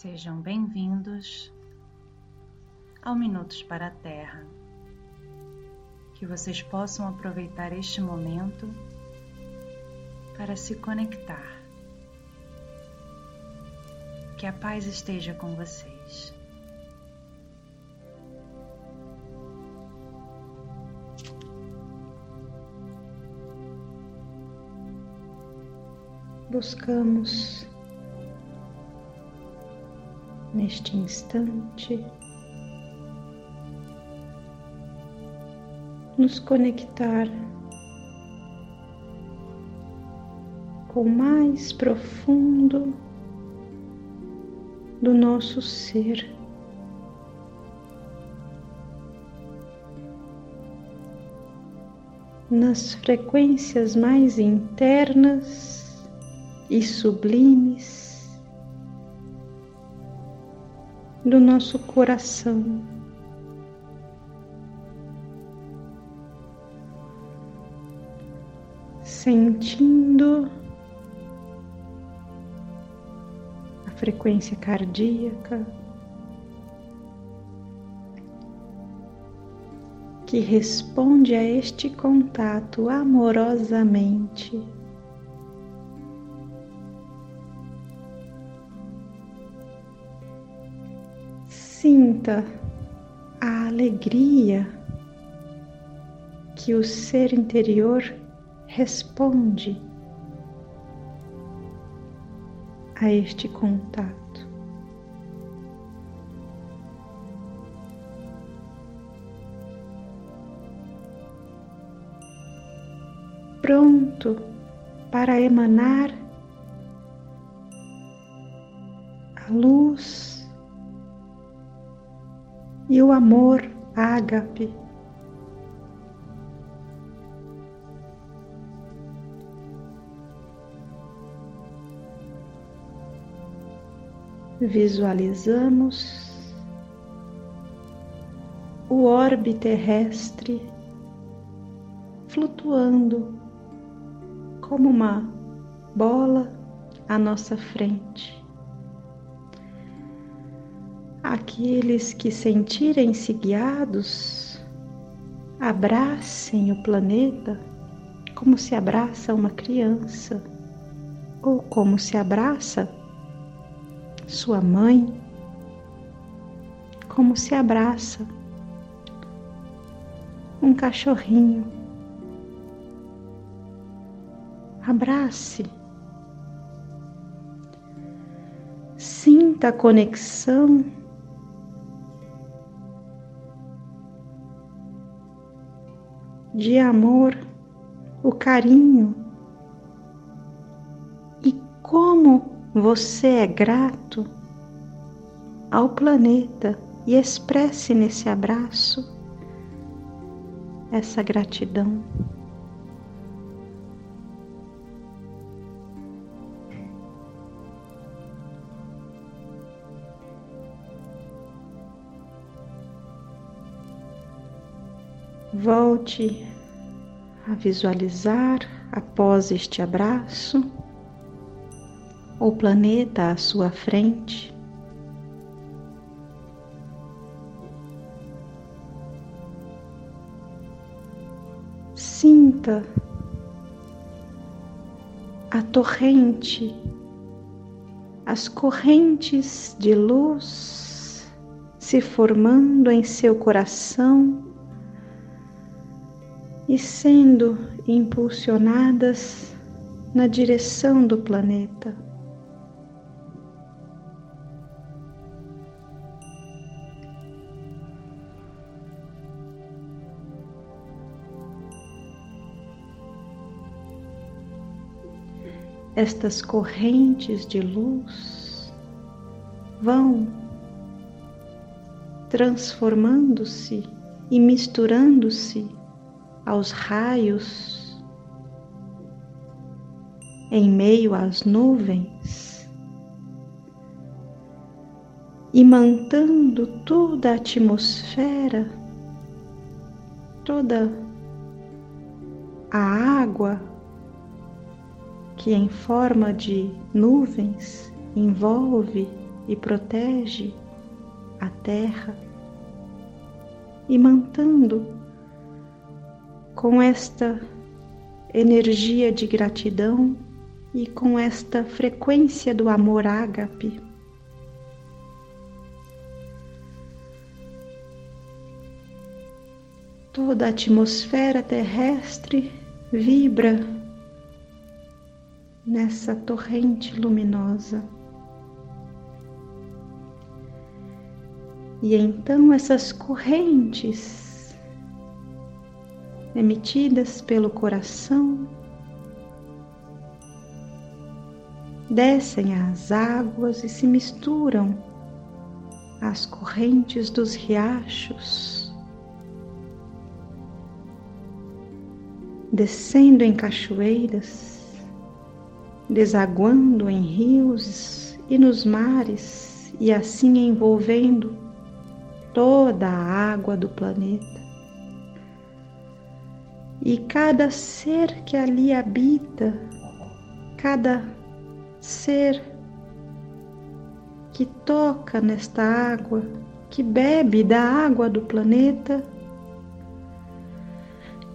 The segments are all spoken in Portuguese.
Sejam bem-vindos ao Minutos para a Terra. Que vocês possam aproveitar este momento para se conectar. Que a paz esteja com vocês. Buscamos neste instante, nos conectar com o mais profundo do nosso ser. Nas frequências mais internas e sublimes do nosso coração. Sentindo a frequência cardíaca que responde a este contato amorosamente. Sinta a alegria que o ser interior responde a este contato. Pronto para emanar a luz e o amor ágape. Visualizamos o orbe terrestre flutuando como uma bola à nossa frente. Aqueles que sentirem-se guiados, abracem o planeta como se abraça uma criança ou como se abraça sua mãe, como se abraça um cachorrinho. Abrace. Sinta a conexão de amor, o carinho. E como você é grato ao planeta e expresse nesse abraço essa gratidão. Volte a visualizar após este abraço o planeta à sua frente. Sinta a torrente, as correntes de luz se formando em seu coração e sendo impulsionadas na direção do planeta. Estas correntes de luz vão transformando-se e misturando-se aos raios, em meio às nuvens, imantando toda a atmosfera, toda a água que em forma de nuvens envolve e protege a terra, imantando com esta energia de gratidão e com esta frequência do amor ágape. Toda a atmosfera terrestre vibra nessa torrente luminosa. E então essas correntes emitidas pelo coração descem às águas e se misturam às correntes dos riachos, descendo em cachoeiras, desaguando em rios e nos mares e assim envolvendo toda a água do planeta. E cada ser que ali habita, cada ser que toca nesta água, que bebe da água do planeta,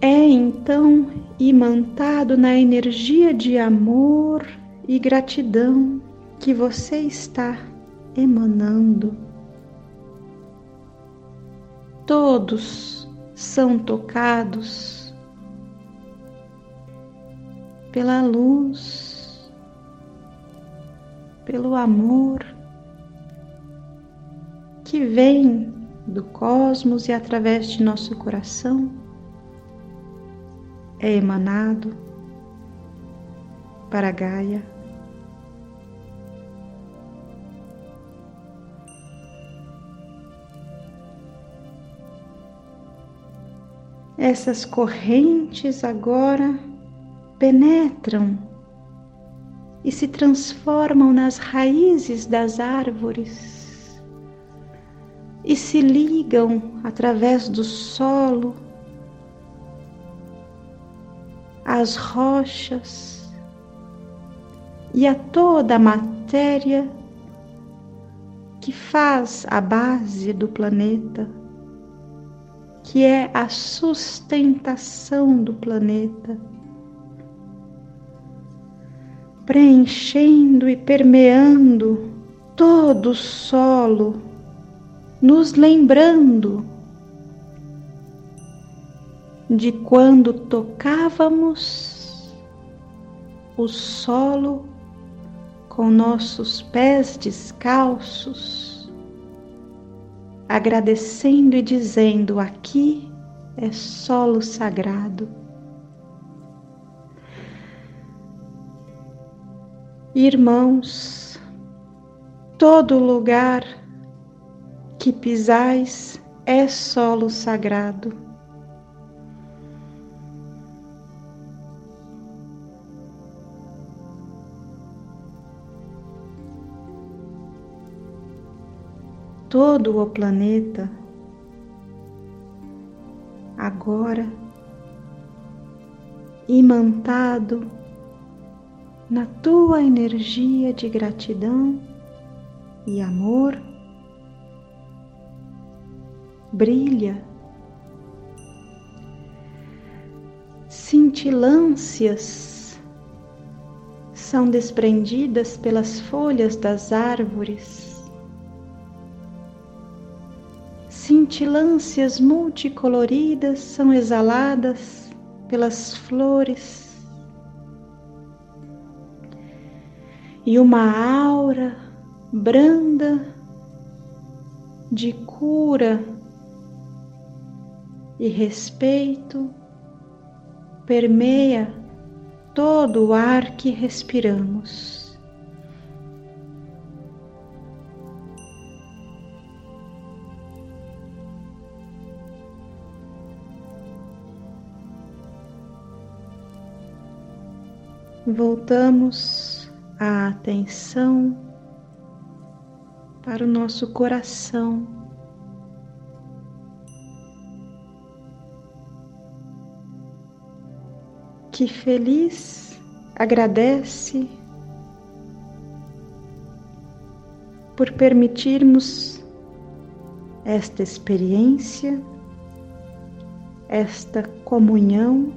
é então imantado na energia de amor e gratidão que você está emanando. Todos são tocados pela luz pelo amor que vem do cosmos e através de nosso coração é emanado para Gaia. Essas correntes agora penetram e se transformam nas raízes das árvores e se ligam através do solo às rochas e a toda a matéria que faz a base do planeta, que é a sustentação do planeta preenchendo e permeando todo o solo, nos lembrando de quando tocávamos o solo com nossos pés descalços, agradecendo e dizendo: aqui é solo sagrado. Irmãos, todo lugar que pisais é solo sagrado. Todo o planeta agora imantado na tua energia de gratidão e amor, brilha, cintilâncias são desprendidas pelas folhas das árvores, cintilâncias multicoloridas são exaladas pelas flores e uma aura branda de cura e respeito permeia todo o ar que respiramos. Voltamos a atenção para o nosso coração. Que feliz agradece por permitirmos esta experiência, esta comunhão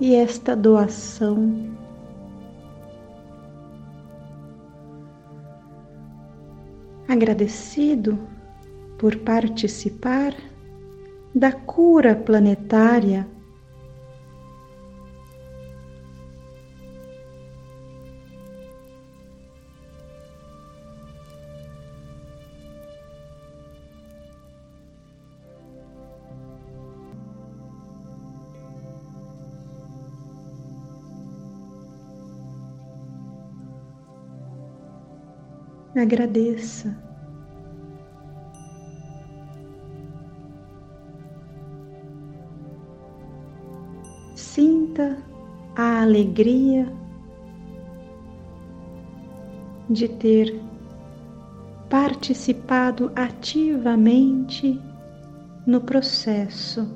e esta doação. Agradecido por participar da cura planetária Agradeça. Sinta a alegria de ter participado ativamente no processo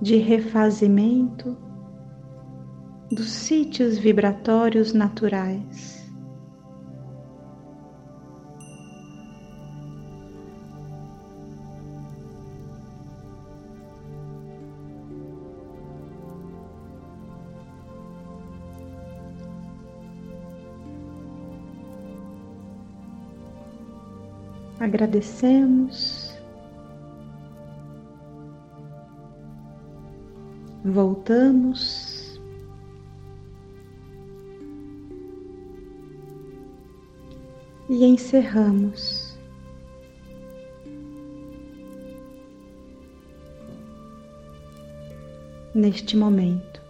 de refazimento dos sítios vibratórios naturais. Agradecemos, voltamos. E encerramos. Neste momento.